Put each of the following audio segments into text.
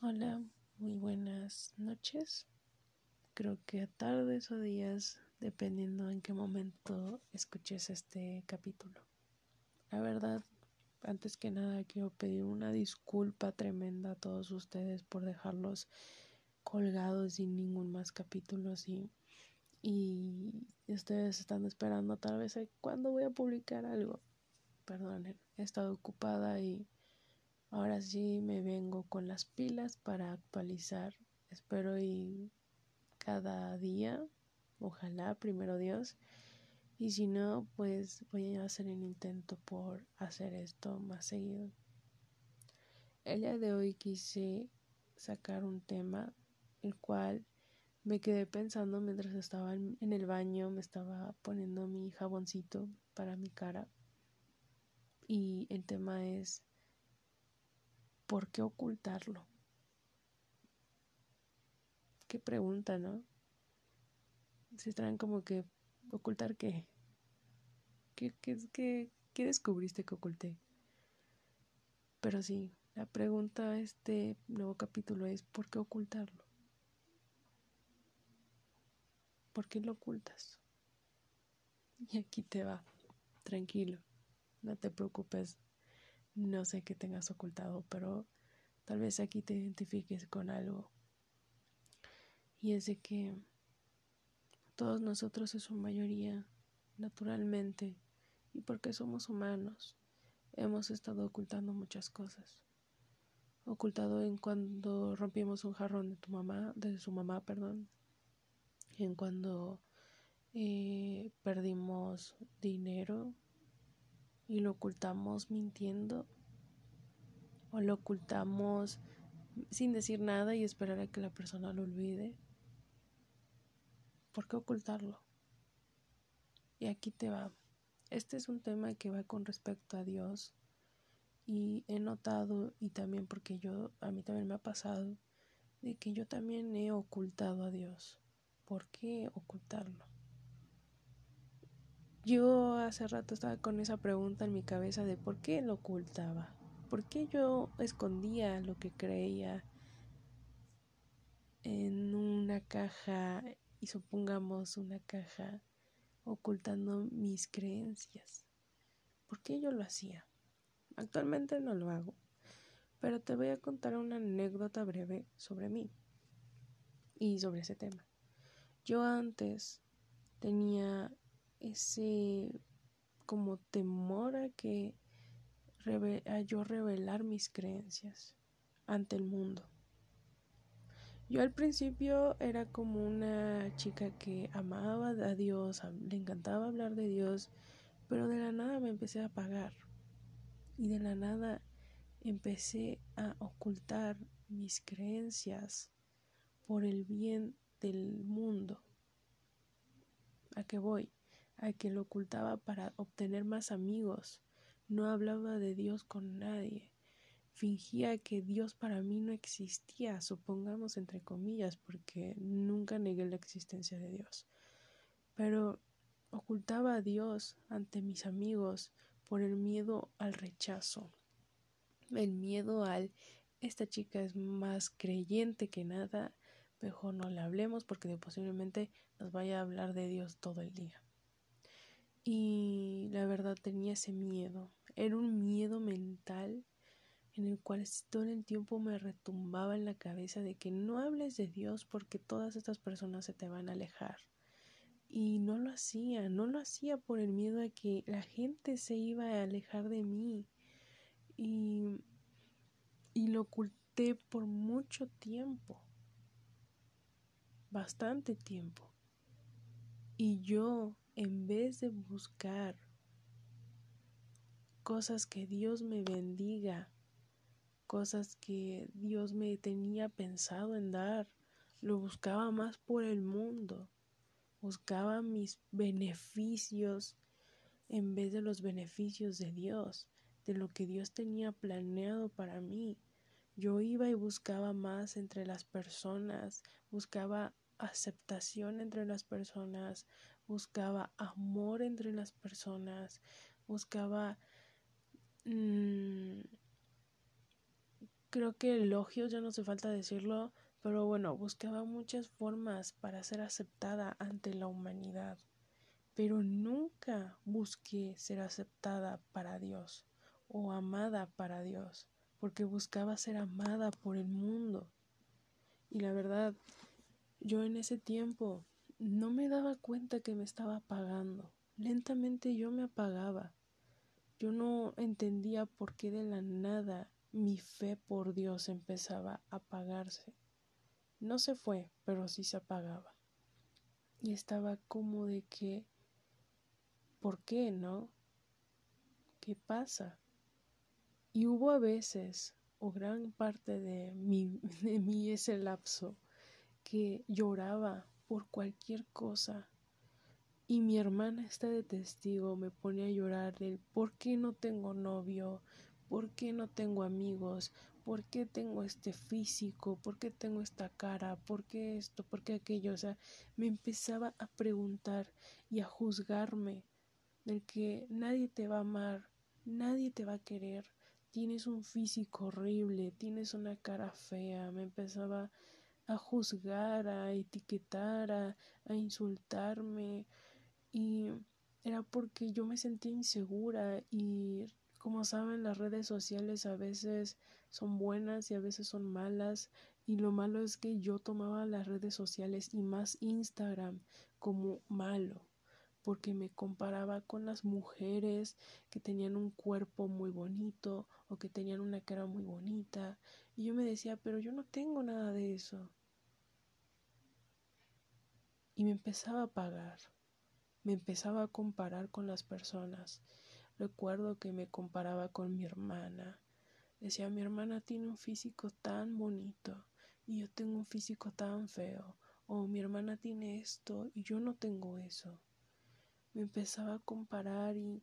Hola, muy buenas noches. Creo que tardes o días, dependiendo en qué momento escuches este capítulo. La verdad, antes que nada quiero pedir una disculpa tremenda a todos ustedes por dejarlos colgados sin ningún más capítulo y, y ustedes están esperando tal vez cuándo voy a publicar algo. Perdonen, he estado ocupada y Ahora sí me vengo con las pilas para actualizar. Espero y cada día, ojalá, primero Dios. Y si no, pues voy a hacer el intento por hacer esto más seguido. El día de hoy quise sacar un tema, el cual me quedé pensando mientras estaba en el baño, me estaba poniendo mi jaboncito para mi cara. Y el tema es ¿por qué ocultarlo? Qué pregunta, ¿no? Se traen como que, ¿ocultar qué? ¿Qué, qué, qué, descubriste que oculté? Pero sí, la pregunta de este nuevo capítulo es, ¿por qué ocultarlo? ¿Por qué lo ocultas? Y aquí te va, tranquilo, no te preocupes, no sé qué tengas ocultado, pero tal vez aquí te identifiques con algo. Y es de que todos nosotros en su mayoría, naturalmente, y porque somos humanos, hemos estado ocultando muchas cosas. Ocultado en cuando rompimos un jarrón de tu mamá, de su mamá, perdón. En cuando eh, perdimos dinero y lo ocultamos mintiendo o lo ocultamos sin decir nada y esperar a que la persona lo olvide. ¿Por qué ocultarlo? Y aquí te va. Este es un tema que va con respecto a Dios y he notado y también porque yo a mí también me ha pasado de que yo también he ocultado a Dios. ¿Por qué ocultarlo? Yo hace rato estaba con esa pregunta en mi cabeza de por qué lo ocultaba, por qué yo escondía lo que creía en una caja y supongamos una caja ocultando mis creencias. ¿Por qué yo lo hacía? Actualmente no lo hago, pero te voy a contar una anécdota breve sobre mí y sobre ese tema. Yo antes tenía ese como temor a que yo revelar mis creencias ante el mundo. Yo al principio era como una chica que amaba a Dios, le encantaba hablar de Dios, pero de la nada me empecé a apagar y de la nada empecé a ocultar mis creencias por el bien del mundo. ¿A qué voy? A que lo ocultaba para obtener más amigos. No hablaba de Dios con nadie. Fingía que Dios para mí no existía, supongamos entre comillas, porque nunca negué la existencia de Dios. Pero ocultaba a Dios ante mis amigos por el miedo al rechazo, el miedo al esta chica es más creyente que nada, mejor no le hablemos porque posiblemente nos vaya a hablar de Dios todo el día. Y la verdad tenía ese miedo. Era un miedo mental en el cual todo el tiempo me retumbaba en la cabeza de que no hables de Dios porque todas estas personas se te van a alejar. Y no lo hacía, no lo hacía por el miedo a que la gente se iba a alejar de mí. Y, y lo oculté por mucho tiempo, bastante tiempo. Y yo en vez de buscar cosas que Dios me bendiga, cosas que Dios me tenía pensado en dar, lo buscaba más por el mundo, buscaba mis beneficios en vez de los beneficios de Dios, de lo que Dios tenía planeado para mí. Yo iba y buscaba más entre las personas, buscaba aceptación entre las personas, buscaba amor entre las personas, buscaba mm, creo que elogios, ya no hace falta decirlo, pero bueno, buscaba muchas formas para ser aceptada ante la humanidad, pero nunca busqué ser aceptada para Dios o amada para Dios, porque buscaba ser amada por el mundo. Y la verdad, yo en ese tiempo no me daba cuenta que me estaba apagando. Lentamente yo me apagaba. Yo no entendía por qué de la nada mi fe por Dios empezaba a apagarse. No se fue, pero sí se apagaba. Y estaba como de que, ¿por qué no? ¿Qué pasa? Y hubo a veces, o gran parte de mí, de mí ese lapso, que lloraba por cualquier cosa. Y mi hermana está de testigo, me pone a llorar del por qué no tengo novio, por qué no tengo amigos, por qué tengo este físico, por qué tengo esta cara, por qué esto, por qué aquello. O sea, me empezaba a preguntar y a juzgarme del que nadie te va a amar, nadie te va a querer, tienes un físico horrible, tienes una cara fea, me empezaba a juzgar, a etiquetar, a, a insultarme y era porque yo me sentía insegura y como saben las redes sociales a veces son buenas y a veces son malas y lo malo es que yo tomaba las redes sociales y más Instagram como malo porque me comparaba con las mujeres que tenían un cuerpo muy bonito o que tenían una cara muy bonita y yo me decía pero yo no tengo nada de eso y me empezaba a pagar, me empezaba a comparar con las personas. Recuerdo que me comparaba con mi hermana. Decía, mi hermana tiene un físico tan bonito y yo tengo un físico tan feo. O mi hermana tiene esto y yo no tengo eso. Me empezaba a comparar y,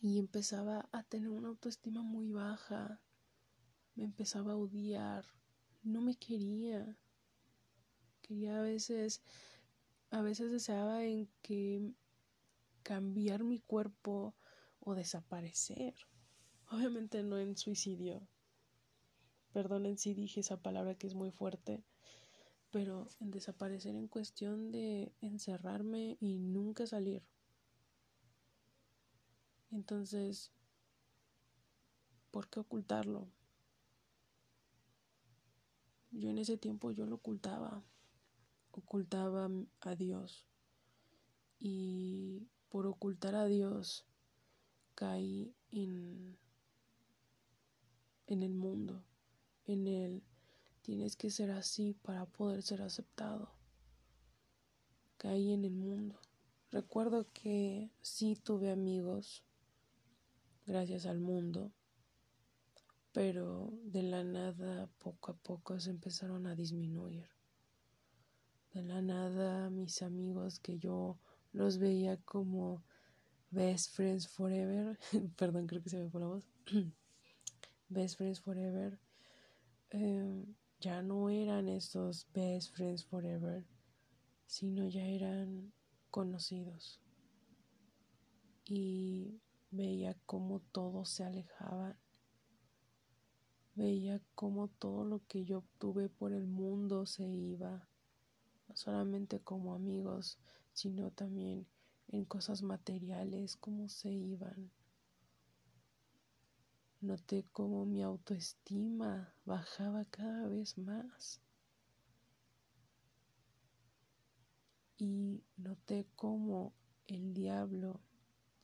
y empezaba a tener una autoestima muy baja. Me empezaba a odiar. No me quería quería a veces, a veces deseaba en que cambiar mi cuerpo o desaparecer. Obviamente no en suicidio. Perdonen si dije esa palabra que es muy fuerte, pero en desaparecer en cuestión de encerrarme y nunca salir. Entonces, ¿por qué ocultarlo? Yo en ese tiempo yo lo ocultaba ocultaba a Dios y por ocultar a Dios caí en, en el mundo, en el tienes que ser así para poder ser aceptado. Caí en el mundo. Recuerdo que sí tuve amigos gracias al mundo, pero de la nada poco a poco se empezaron a disminuir de la nada mis amigos que yo los veía como best friends forever, perdón, creo que se me fue la voz, best friends forever, em, ya no eran estos best friends forever, sino ya eran conocidos. Y veía como todos se alejaban. Veía como todo lo que yo obtuve por el mundo se iba solamente como amigos, sino también en cosas materiales, cómo se iban. Noté cómo mi autoestima bajaba cada vez más. Y noté cómo el diablo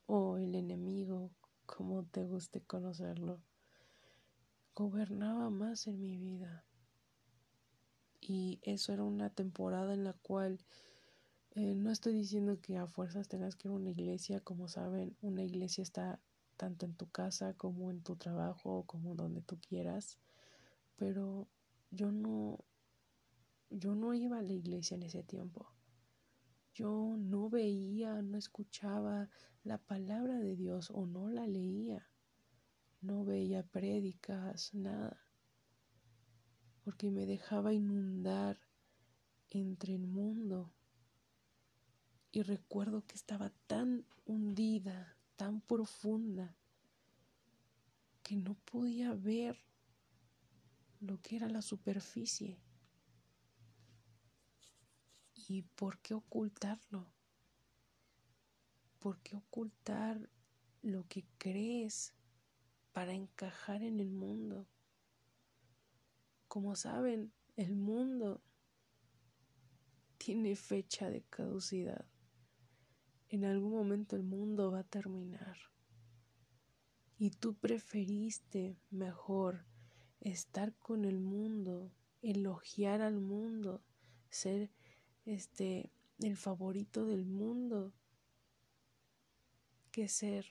o el enemigo, como te guste conocerlo, gobernaba más en mi vida y eso era una temporada en la cual eh, no estoy diciendo que a fuerzas tengas que ir a una iglesia, como saben, una iglesia está tanto en tu casa como en tu trabajo, como donde tú quieras, pero yo no, yo no iba a la iglesia en ese tiempo. Yo no veía, no escuchaba la palabra de Dios o no la leía. No veía prédicas, nada porque me dejaba inundar entre el mundo. Y recuerdo que estaba tan hundida, tan profunda, que no podía ver lo que era la superficie. ¿Y por qué ocultarlo? ¿Por qué ocultar lo que crees para encajar en el mundo? Como saben, el mundo tiene fecha de caducidad. En algún momento el mundo va a terminar. Y tú preferiste mejor estar con el mundo, elogiar al mundo, ser este el favorito del mundo que ser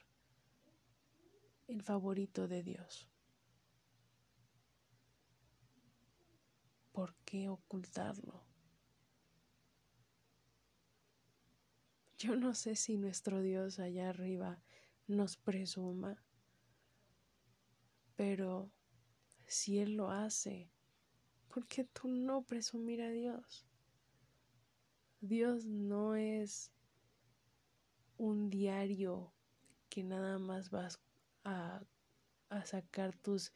el favorito de Dios. ¿Por qué ocultarlo? Yo no sé si nuestro Dios allá arriba nos presuma, pero si Él lo hace, ¿por qué tú no presumir a Dios? Dios no es un diario que nada más vas a, a sacar tus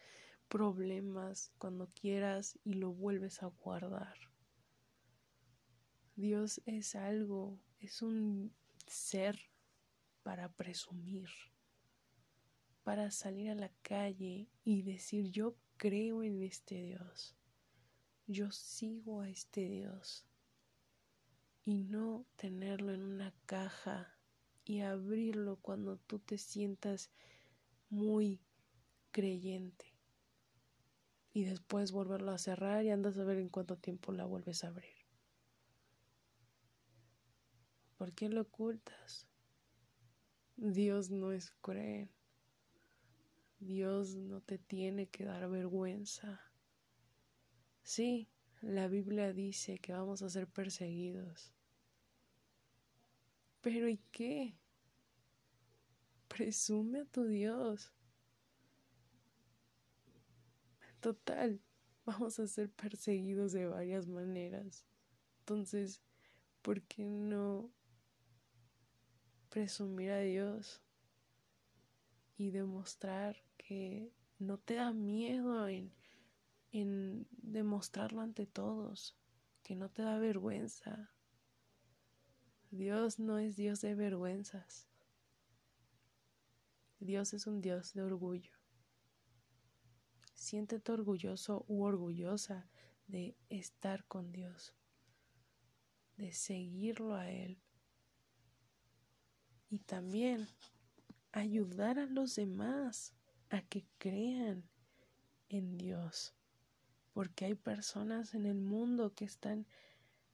problemas cuando quieras y lo vuelves a guardar. Dios es algo, es un ser para presumir, para salir a la calle y decir yo creo en este Dios, yo sigo a este Dios. Y no tenerlo en una caja y abrirlo cuando tú te sientas muy creyente y después volverlo a cerrar y andas a ver en cuánto tiempo la vuelves a abrir. ¿Por qué lo ocultas? Dios no es cruel. Dios no te tiene que dar vergüenza. Sí, la Biblia dice que vamos a ser perseguidos. Pero ¿y qué? Presume a tu Dios. Total, vamos a ser perseguidos de varias maneras. Entonces, ¿por qué no presumir a Dios y demostrar que no te da miedo en, en demostrarlo ante todos, que no te da vergüenza? Dios no es Dios de vergüenzas. Dios es un Dios de orgullo. Siéntete orgulloso u orgullosa de estar con Dios, de seguirlo a Él y también ayudar a los demás a que crean en Dios, porque hay personas en el mundo que están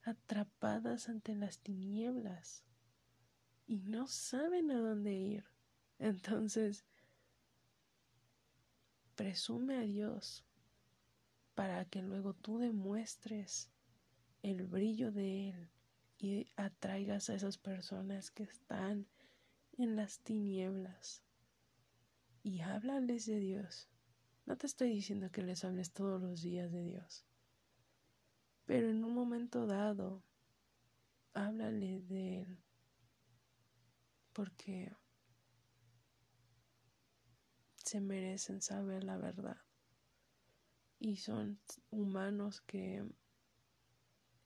atrapadas ante las tinieblas y no saben a dónde ir. Entonces, Presume a Dios para que luego tú demuestres el brillo de Él y atraigas a esas personas que están en las tinieblas y háblales de Dios. No te estoy diciendo que les hables todos los días de Dios, pero en un momento dado, háblale de Él, porque se merecen saber la verdad. Y son humanos que,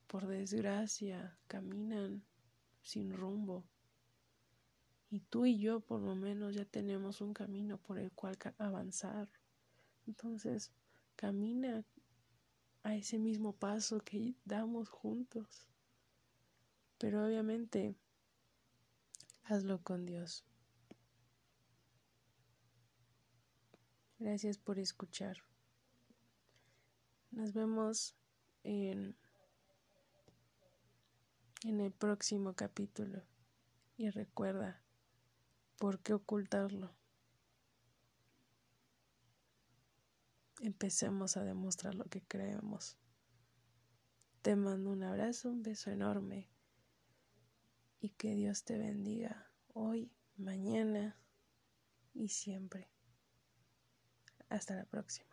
por desgracia, caminan sin rumbo. Y tú y yo por lo menos ya tenemos un camino por el cual avanzar. Entonces, camina a ese mismo paso que damos juntos. Pero obviamente, hazlo con Dios. Gracias por escuchar. Nos vemos en, el próximo capítulo. Y recuerda, ¿por qué ocultarlo? Empecemos a demostrar lo que creemos. Te mando un abrazo, un beso enorme y que Dios te bendiga hoy, mañana y siempre. Hasta la próxima.